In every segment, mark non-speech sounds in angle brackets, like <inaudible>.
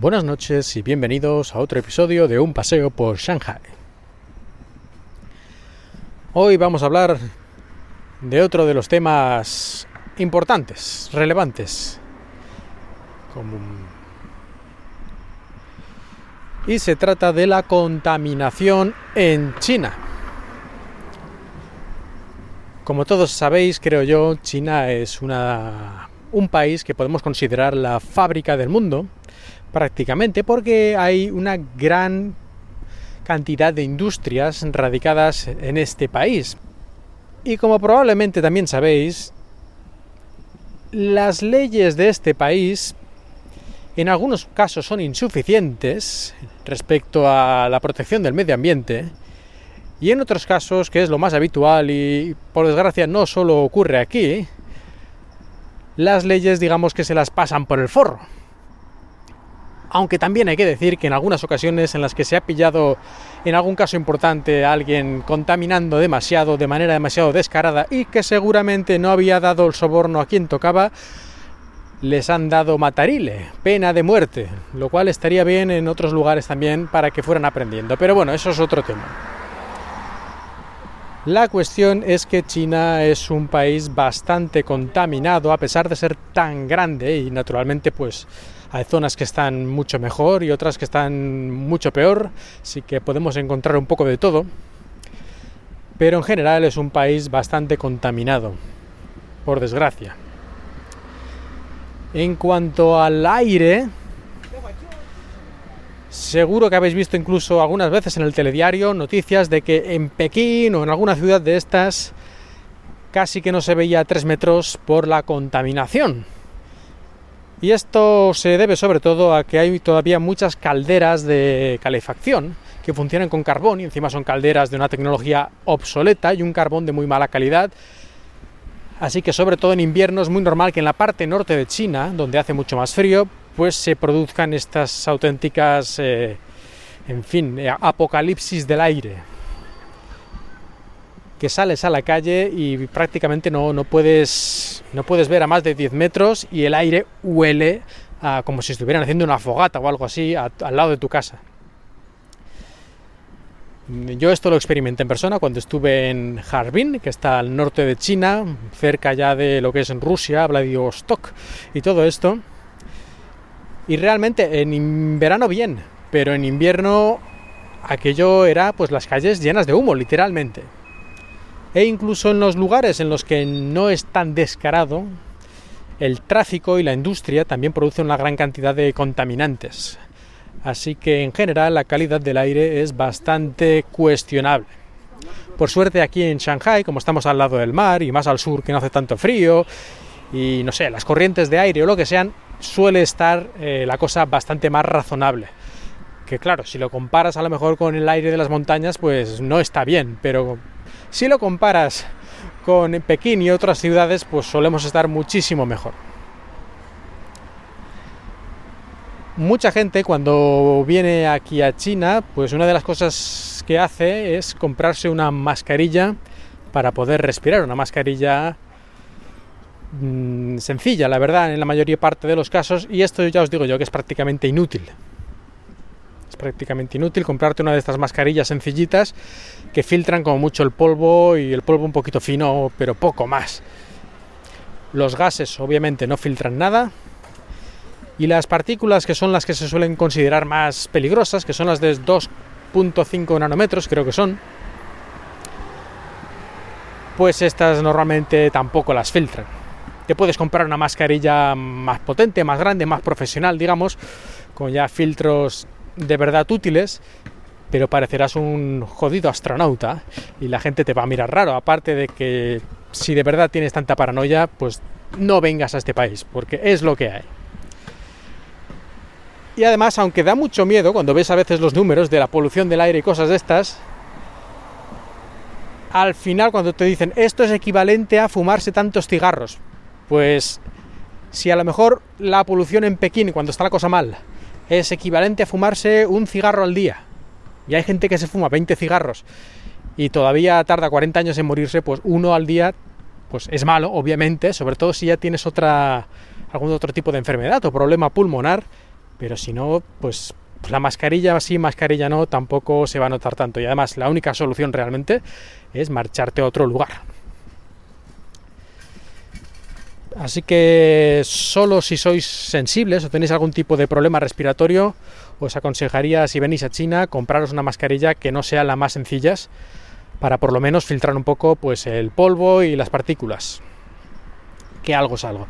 Buenas noches y bienvenidos a otro episodio de Un paseo por Shanghai. Hoy vamos a hablar de otro de los temas importantes, relevantes. Y se trata de la contaminación en China. Como todos sabéis, creo yo, China es una, un país que podemos considerar la fábrica del mundo prácticamente porque hay una gran cantidad de industrias radicadas en este país. Y como probablemente también sabéis, las leyes de este país en algunos casos son insuficientes respecto a la protección del medio ambiente y en otros casos, que es lo más habitual y por desgracia no solo ocurre aquí, las leyes digamos que se las pasan por el forro aunque también hay que decir que en algunas ocasiones en las que se ha pillado en algún caso importante a alguien contaminando demasiado, de manera demasiado descarada y que seguramente no había dado el soborno a quien tocaba, les han dado matarile, pena de muerte, lo cual estaría bien en otros lugares también para que fueran aprendiendo. Pero bueno, eso es otro tema. La cuestión es que China es un país bastante contaminado a pesar de ser tan grande y naturalmente pues hay zonas que están mucho mejor y otras que están mucho peor, así que podemos encontrar un poco de todo. Pero en general es un país bastante contaminado, por desgracia. En cuanto al aire, seguro que habéis visto incluso algunas veces en el telediario noticias de que en Pekín o en alguna ciudad de estas casi que no se veía tres metros por la contaminación. Y esto se debe sobre todo a que hay todavía muchas calderas de calefacción que funcionan con carbón y encima son calderas de una tecnología obsoleta y un carbón de muy mala calidad. Así que sobre todo en invierno es muy normal que en la parte norte de China, donde hace mucho más frío, pues se produzcan estas auténticas, eh, en fin, eh, apocalipsis del aire que sales a la calle y prácticamente no, no, puedes, no puedes ver a más de 10 metros y el aire huele como si estuvieran haciendo una fogata o algo así al lado de tu casa. Yo esto lo experimenté en persona cuando estuve en Harbin, que está al norte de China, cerca ya de lo que es en Rusia, Vladivostok y todo esto. Y realmente en verano bien, pero en invierno aquello era pues las calles llenas de humo, literalmente e incluso en los lugares en los que no es tan descarado, el tráfico y la industria también producen una gran cantidad de contaminantes. Así que en general la calidad del aire es bastante cuestionable. Por suerte aquí en Shanghai, como estamos al lado del mar y más al sur que no hace tanto frío, y no sé, las corrientes de aire o lo que sean, suele estar eh, la cosa bastante más razonable. Que claro, si lo comparas a lo mejor con el aire de las montañas, pues no está bien, pero si lo comparas con Pekín y otras ciudades, pues solemos estar muchísimo mejor. Mucha gente cuando viene aquí a China, pues una de las cosas que hace es comprarse una mascarilla para poder respirar, una mascarilla mm, sencilla, la verdad, en la mayoría parte de los casos, y esto ya os digo yo que es prácticamente inútil prácticamente inútil comprarte una de estas mascarillas sencillitas que filtran como mucho el polvo y el polvo un poquito fino, pero poco más. Los gases obviamente no filtran nada. Y las partículas que son las que se suelen considerar más peligrosas, que son las de 2.5 nanómetros, creo que son, pues estas normalmente tampoco las filtran. Te puedes comprar una mascarilla más potente, más grande, más profesional, digamos, con ya filtros de verdad útiles, pero parecerás un jodido astronauta y la gente te va a mirar raro. Aparte de que si de verdad tienes tanta paranoia, pues no vengas a este país, porque es lo que hay. Y además, aunque da mucho miedo cuando ves a veces los números de la polución del aire y cosas de estas, al final cuando te dicen esto es equivalente a fumarse tantos cigarros, pues si a lo mejor la polución en Pekín, cuando está la cosa mal, es equivalente a fumarse un cigarro al día. Y hay gente que se fuma 20 cigarros y todavía tarda 40 años en morirse, pues uno al día pues es malo, obviamente, sobre todo si ya tienes otra algún otro tipo de enfermedad o problema pulmonar, pero si no, pues la mascarilla sí, mascarilla no, tampoco se va a notar tanto. Y además la única solución realmente es marcharte a otro lugar. Así que solo si sois sensibles o tenéis algún tipo de problema respiratorio, os aconsejaría si venís a China compraros una mascarilla que no sea la más sencillas para por lo menos filtrar un poco pues el polvo y las partículas. Que algo es algo.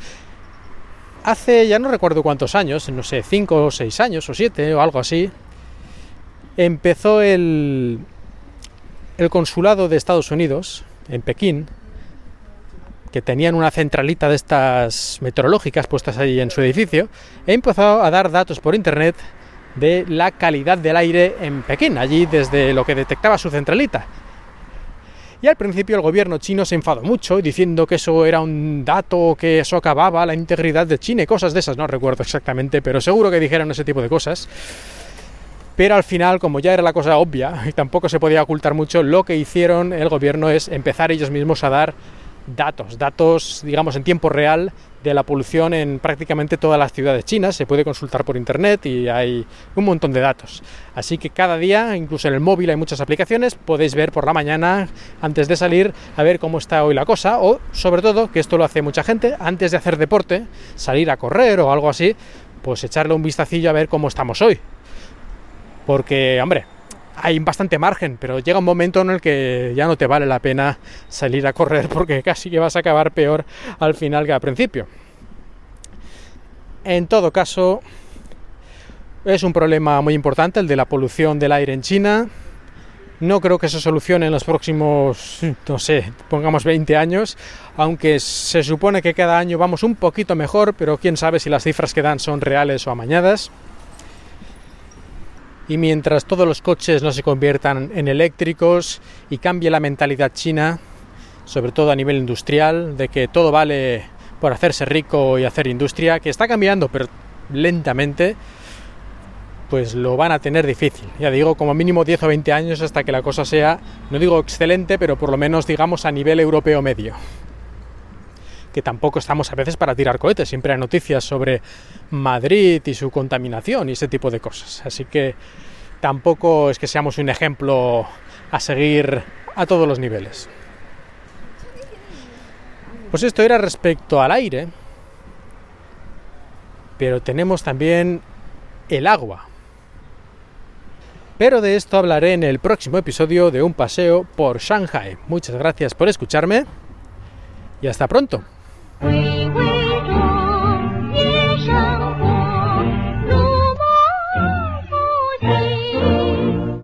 Hace ya no recuerdo cuántos años, no sé, 5 o 6 años o 7 o algo así, empezó el, el consulado de Estados Unidos en Pekín que tenían una centralita de estas meteorológicas puestas ahí en su edificio, he empezado a dar datos por internet de la calidad del aire en Pekín, allí desde lo que detectaba su centralita. Y al principio el gobierno chino se enfadó mucho diciendo que eso era un dato que socavaba la integridad de China y cosas de esas, no recuerdo exactamente, pero seguro que dijeron ese tipo de cosas. Pero al final, como ya era la cosa obvia y tampoco se podía ocultar mucho, lo que hicieron el gobierno es empezar ellos mismos a dar datos, datos, digamos, en tiempo real de la polución en prácticamente todas las ciudades chinas. Se puede consultar por internet y hay un montón de datos. Así que cada día, incluso en el móvil hay muchas aplicaciones, podéis ver por la mañana, antes de salir, a ver cómo está hoy la cosa. O, sobre todo, que esto lo hace mucha gente, antes de hacer deporte, salir a correr o algo así, pues echarle un vistacillo a ver cómo estamos hoy. Porque, hombre, hay bastante margen, pero llega un momento en el que ya no te vale la pena salir a correr <laughs> porque casi que vas a acabar peor al final que al principio. En todo caso, es un problema muy importante el de la polución del aire en China. No creo que se solucione en los próximos, no sé, pongamos 20 años, aunque se supone que cada año vamos un poquito mejor, pero quién sabe si las cifras que dan son reales o amañadas y mientras todos los coches no se conviertan en eléctricos y cambie la mentalidad china, sobre todo a nivel industrial, de que todo vale por hacerse rico y hacer industria, que está cambiando, pero lentamente, pues lo van a tener difícil. Ya digo, como mínimo 10 o 20 años hasta que la cosa sea, no digo excelente, pero por lo menos digamos a nivel europeo medio que tampoco estamos a veces para tirar cohetes, siempre hay noticias sobre Madrid y su contaminación y ese tipo de cosas. Así que tampoco es que seamos un ejemplo a seguir a todos los niveles. Pues esto era respecto al aire, pero tenemos también el agua. Pero de esto hablaré en el próximo episodio de Un paseo por Shanghai. Muchas gracias por escucharme y hasta pronto. wee wee.